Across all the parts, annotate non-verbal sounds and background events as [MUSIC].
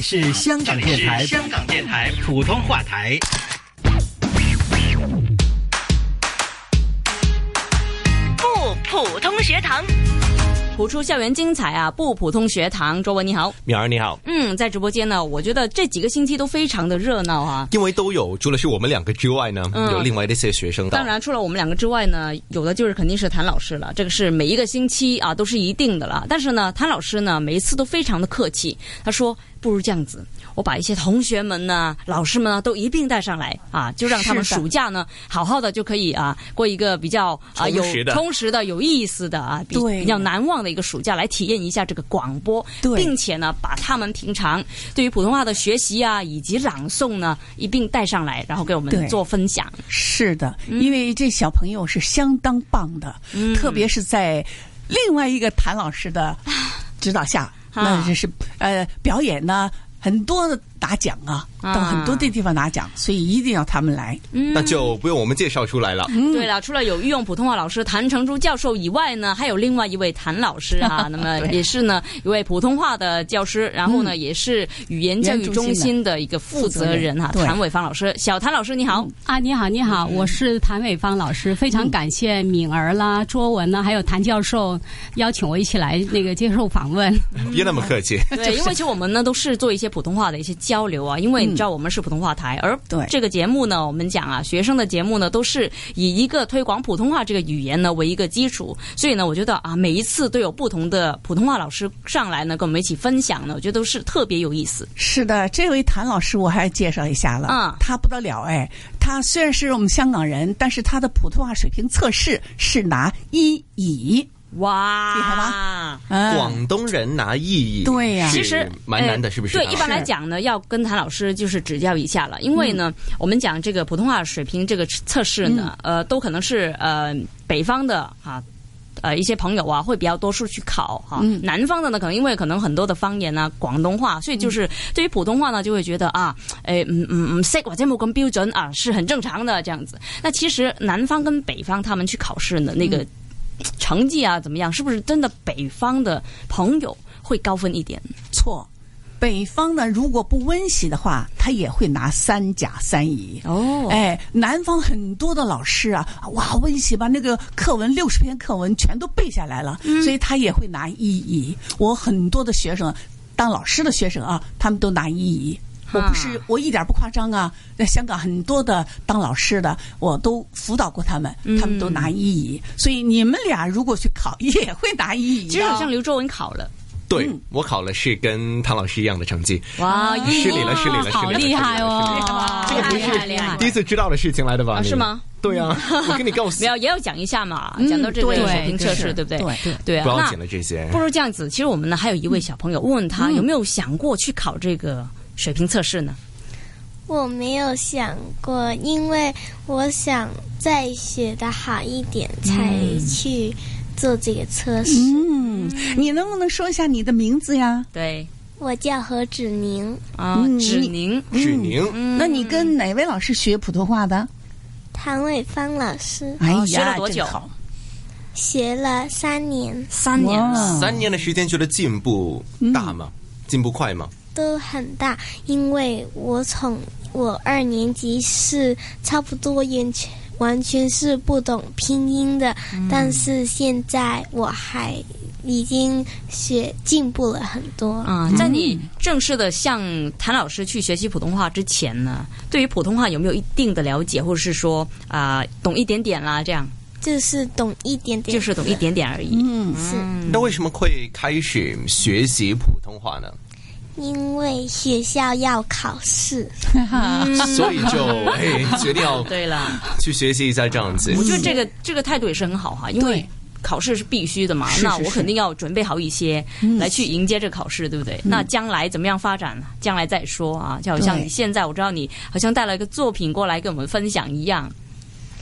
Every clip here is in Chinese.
里是香港电台香港电台普通话台。不普通学堂，谱出校园精彩啊！不普通学堂，周文你好。淼儿你好，嗯，在直播间呢，我觉得这几个星期都非常的热闹啊。因为都有，除了是我们两个之外呢，嗯有另外的一些学生。当然，除了我们两个之外呢，有的就是肯定是谭老师了，这个是每一个星期啊都是一定的了。但是呢，谭老师呢每一次都非常的客气，他说不如这样子，我把一些同学们呢、老师们呢都一并带上来啊，就让他们暑假呢好好的就可以啊过一个比较啊有充实的有意思的啊比对。比较难忘的一个暑假，来体验一下这个广播，对。并且呢把他们平常对于普通话的学习啊以及朗诵呢一并带上来，然后给我们做分享。是的，因为这小朋友是相当棒的，嗯。特别是在另外一个谭老师的指导下，啊那就是呃表演呢很多的拿奖啊，啊。到很多的地方拿奖，所以一定要他们来。那就不用我们介绍出来了。嗯。对了，除了有御用普通话老师谭成珠教授以外呢，还有另外一位谭老师啊，[LAUGHS] 那么也是呢一位普通话的教师，然后呢、也是语言教育中心的一个负责人哈，谭伟芳老师。小谭老师你好，啊，你好，你好，我是谭伟芳老师，非常感谢敏儿啦、卓文啦，还有谭教授邀请我一起来那个接受访问。别那么客气，对，因为其实我们呢都是做一些普通话的一些交流啊，因为你知道我们是普通话台，而对。这个节目呢，我们讲啊，学生的节目呢都是以一个推广普通话这个语言呢为一个基础，所以呢，我觉得啊，每一次都有不同的普通话老师上来呢跟我们一起分享呢，我觉得都是特别有意思。是的，这位谭老师我还介绍一下了，嗯。他不得了哎，他虽然是我们香港人，但是他的普通话水平测试是拿一乙，哇，厉害吧？嗯，广东人拿意义，对呀其实蛮难的，是不是？对，啊一般来讲呢，要跟谭老师就是指教一下了，因为呢，我们讲这个普通话水平这个测试呢，呃，都可能是呃北方的啊。呃，一些朋友啊，会比较多数去考哈。南方的呢，可能因为可能很多的方言啊，广东话，所以就是对于普通话呢，就会觉得啊，诶，唔唔唔识或者冇咁标准啊，是很正常的这样子。那其实南方跟北方他们去考试呢，那個成绩啊，怎么样？是不是真的北方的朋友会高分一点？错。北方呢，如果不温习的话，他也会拿三甲三乙。哦哎，南方很多的老师啊，哇，温习把那个课文六十篇课文全都背下来了，所以他也会拿一乙。我很多的学生当老师的学生啊，他们都拿一乙。我不是，我一点不夸张啊！在香港很多的当老师的，我都辅导过他们，他们都拿一乙。所以你们俩如果去考，[LAUGHS] 也会拿一乙的。其实好像刘卓文考了，对我考了是跟唐老师一样的成绩，哇，失礼了，失礼了，好失礼了厉害哦！这个不厉害厉害是第一次知道的事情来的吧？是吗？对啊，[LAUGHS] 我跟你告诉没，有也要讲一下嘛，嗯讲到这个水平测试，对不对？对对对啊，不要紧了这些不。如这样子，其实我们呢还有一位小朋友问问他有没有想过去考这个水平测试呢？我没有想过，因为我想再学的好一点，才去做这个测试。嗯，你能不能说一下你的名字呀？对我叫何芷宁，啊，嗯芷宁，芷宁，那你跟哪位老师学普通话的？唐伟芳老师哎呀，学了多久真好学了三年，三年了，三年的时间觉得进步大吗？进步快吗？都很大，因为我从我二年级是差不多完全完全是不懂拼音的，但是现在我还已经学进步了很多。啊，在你正式的向谭老师去学习普通话之前呢，对于普通话有没有一定的了解，或者是说啊、懂一点点啦？这样就是懂一点点，就是懂一点点而已。嗯，是那为什么会开始学习普通话呢？因为学校要考试。所以就哎决定要 [LAUGHS] 对了，去学习一下这样子。我觉得这个这个态度也是很好哈，因为。考试是必须的嘛，是是是那我肯定要准备好一些来去迎接这个考试，对不对？那将来怎么样发展，将来再说啊。就好像你现在，我知道你好像带了一个作品过来跟我们分享一样，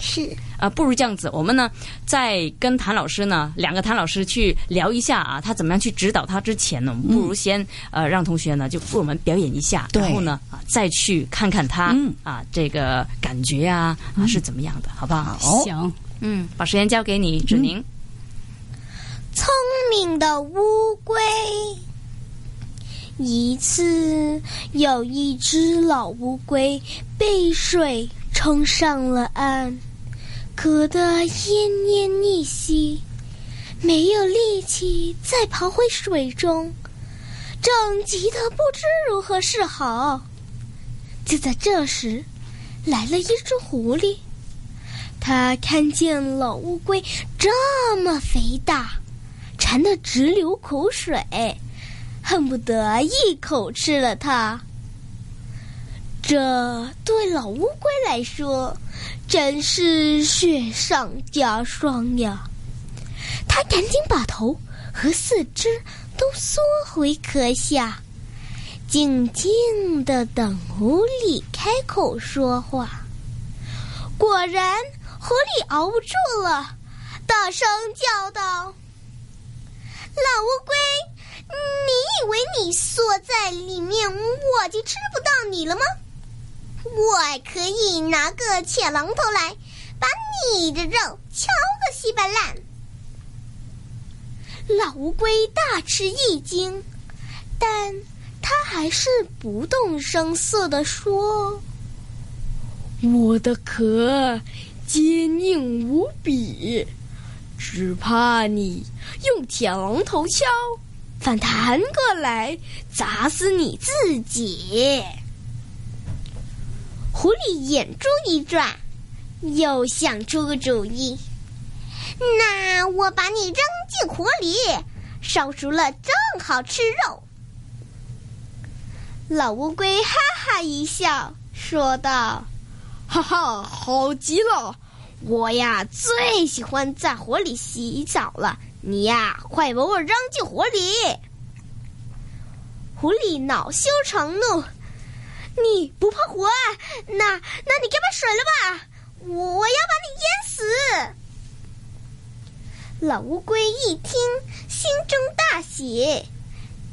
是。啊，不如这样子，我们呢在跟谭老师呢两个谭老师去聊一下啊，他怎么样去指导他之前呢，我们不如先、呃让同学呢就为我们表演一下，然后呢啊再去看看他、嗯啊这个感觉啊啊是怎么样的，好不好？好。行，嗯，把时间交给你，芷宁。聪明的乌龟，一次，有一只老乌龟被水冲上了岸，渴得奄奄一息，没有力气再跑回水中，正急得不知如何是好。就在这时，来了一只狐狸，它看见老乌龟这么肥大，馋得直流口水。恨不得一口吃了它。这对老乌龟来说，真是雪上加霜呀！它赶紧把头和四肢都缩回壳下，静静的等狐狸开口说话。果然，狐狸熬不住了，大声叫道：“老乌龟！”你以为你缩在里面，我就吃不到你了吗？我可以拿个铁榔头来，把你的肉敲个稀巴烂。老乌龟大吃一惊，但他还是不动声色地说：“我的壳坚硬无比，只怕你用铁榔头敲。”反弹过来，砸死你自己！狐狸眼珠一转，又想出个主意。那我把你扔进火里，烧熟了正好吃肉。老乌龟哈哈一笑，说道：“哈哈，好极了！我呀，最喜欢在火里洗澡了。”你呀，快把我扔进火里！狐狸恼羞成怒，你不怕火？那那你给把水了吧，我要把你淹死！老乌龟一听，心中大喜，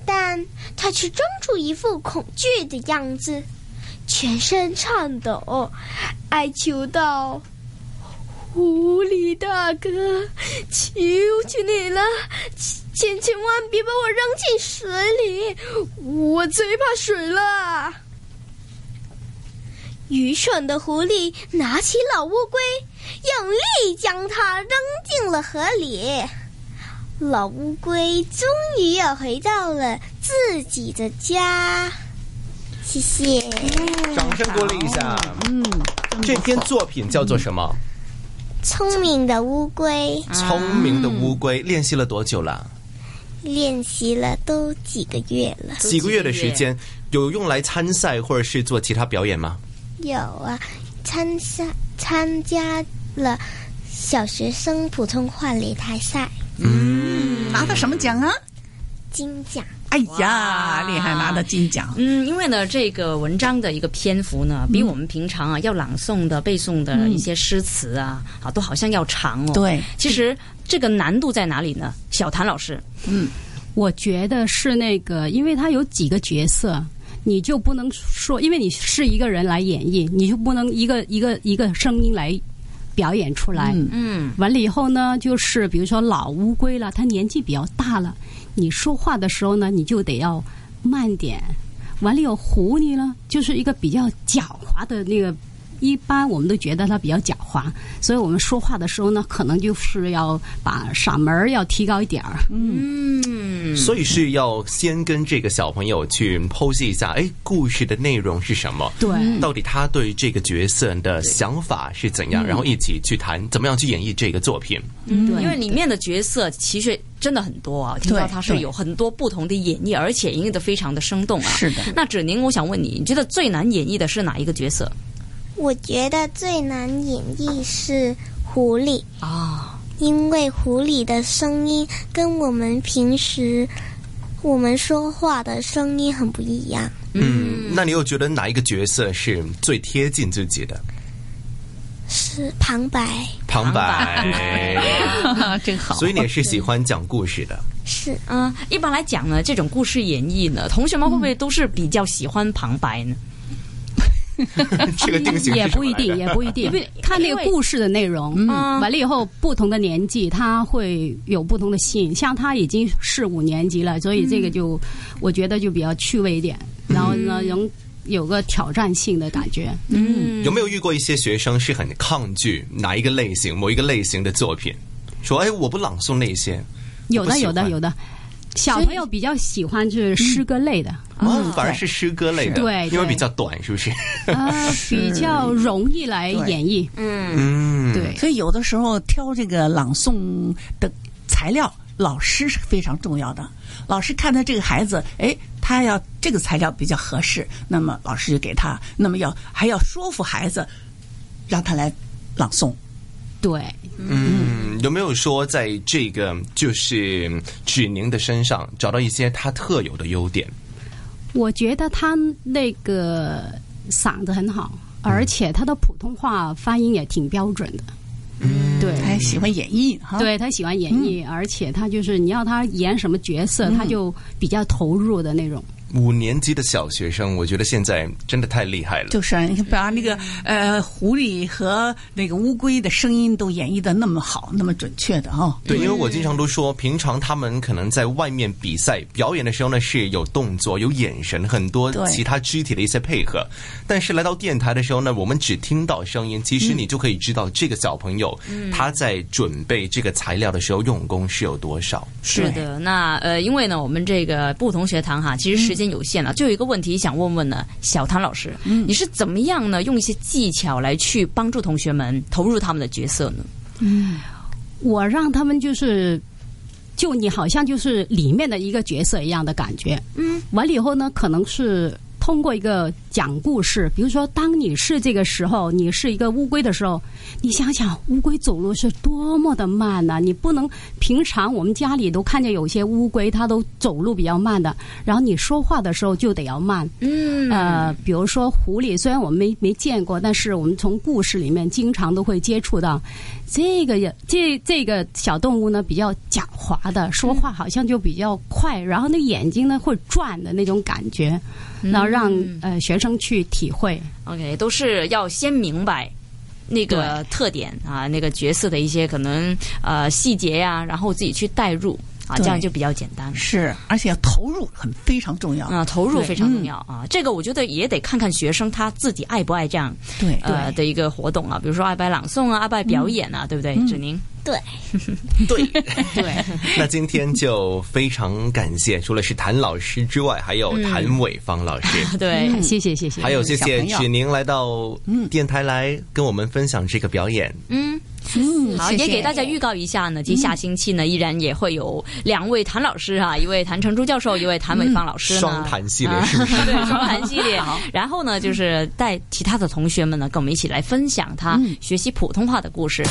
但他却装出一副恐惧的样子，全身颤抖，哀求道。狐狸大哥，求求你了，千千万别把我扔进水里，我最怕水了。愚蠢的狐狸拿起老乌龟，用力将它扔进了河里。老乌龟终于又回到了自己的家。谢谢，掌声鼓励一下。嗯，这篇作品叫做什么？聪明的乌龟，聪明的乌龟练习了多久了？练习了都几个月了。几个月的时间，有用来参赛或者是做其他表演吗？有啊，参赛参加了小学生普通话擂台赛。嗯，拿到什么奖啊？金奖。哎呀，厉害，拿到金奖。嗯，因为呢，这个文章的一个篇幅呢，比我们平常啊要朗诵的、背诵的一些诗词啊，啊，都好像要长哦。对，其实这个难度在哪里呢？小谭老师，嗯，我觉得是那个，因为他有几个角色，你就不能说，因为你是一个人来演绎，你就不能一个一个一个声音来表演出来。嗯，完了以后呢，就是比如说老乌龟了，他年纪比较大了。你说话的时候呢，你就得要慢点。完了有狐狸呢，就是一个比较狡猾的那个。一般我们都觉得他比较狡猾，所以我们说话的时候呢，可能就是要把嗓门要提高一点儿。嗯，所以是要先跟这个小朋友去剖析一下，哎，故事的内容是什么？对，到底他对这个角色的想法是怎样？然后一起去谈怎么样去演绎这个作品。嗯，因为里面的角色其实真的很多啊，听到他是有很多不同的演绎，而且演绎的非常的生动啊。是的。那芷宁，我想问你，你觉得最难演绎的是哪一个角色？我觉得最难演绎是狐狸啊，因为狐狸的声音跟我们平时我们说话的声音很不一样。嗯，那你又觉得哪一个角色是最贴近自己的？是旁白。旁白，[LAUGHS] 真好。所以你也是喜欢讲故事的。是，嗯，一般来讲呢，这种故事演绎呢，同学们会不会都是比较喜欢旁白呢？[LAUGHS] 这个定型也不一定，也不一定因为，看那个故事的内容。嗯完了以后，不同的年纪，他会有不同的吸引。像他已经是五年级了，所以这个就、我觉得就比较趣味一点，然后呢，能有个挑战性的感觉。嗯有没有遇过一些学生是很抗拒哪一个类型、某一个类型的作品，说：“哎，我不朗诵那些。有的，有的，有的。小朋友比较喜欢就是诗歌类的，”哦，反而是诗歌类的，对对因为比较短，是不是？啊，比较容易来演绎。嗯，对，所以有的时候挑这个朗诵的材料，老师是非常重要的。老师看到这个孩子，哎，他要这个材料比较合适，那么老师就给他，那么要还要说服孩子，让他来朗诵。对，嗯，有没有说在这个就是芷宁的身上找到一些他特有的优点？我觉得他那个嗓子很好，而且他的普通话发音也挺标准的。嗯，对。他喜欢演绎哈。对他喜欢演绎，而且他就是你要他演什么角色，他就比较投入的那种。五年级的小学生，我觉得现在真的太厉害了。就是啊你看，把那个呃狐狸和那个乌龟的声音都演绎的那么好，那么准确的哦。对，因为我经常都说，平常他们可能在外面比赛表演的时候呢，是有动作、有眼神，很多其他肢体的一些配合。但是来到电台的时候呢，我们只听到声音，其实你就可以知道这个小朋友、他在准备这个材料的时候用功是有多少。是的，那呃，因为呢，我们这个不同学堂哈，其实时间有限了，就有一个问题想问问呢，小唐老师，你是怎么样呢，用一些技巧来去帮助同学们投入他们的角色呢？嗯我让他们就是，就你好像就是里面的一个角色一样的感觉。嗯，完了以后呢，可能是通过一个讲故事，比如说，当你是这个时候，你是一个乌龟的时候，你想想乌龟走路是多么的慢呐、你不能平常我们家里都看见有些乌龟，它都走路比较慢的，然后你说话的时候就得要慢。嗯呃，比如说狐狸，虽然我们没没见过，但是我们从故事里面经常都会接触到。这个也这这个小动物呢，比较狡猾的，说话好像就比较快，然后那眼睛呢会转的那种感觉，然后让呃学生去体会。OK，都是要先明白那个特点啊，那个角色的一些可能呃细节呀、然后自己去代入啊，这样就比较简单。是，而且要投入很非常重要。啊，投入非常重要啊！这个我觉得也得看看学生他自己爱不爱这样对呃的一个活动啊，比如说爱不爱朗诵啊，爱不爱表演啊，对不对？芷宁，[LAUGHS] 对，对，对，[LAUGHS] 那今天就非常感谢，除了是谭老师之外，还有谭伟芳老师。[LAUGHS] 对，嗯。谢谢谢谢。还有谢谢小朋友。芷宁来到电台来跟我们分享这个表演。嗯。嗯，好，谢谢。也给大家预告一下呢，其实下星期呢，依然也会有两位谭老师啊，一位谭成珠教授，一位谭伟芳老师呢，双谈系列啊是不是？对，双谈系列。然后呢，就是带其他的同学们呢，跟我们一起来分享他学习普通话的故事。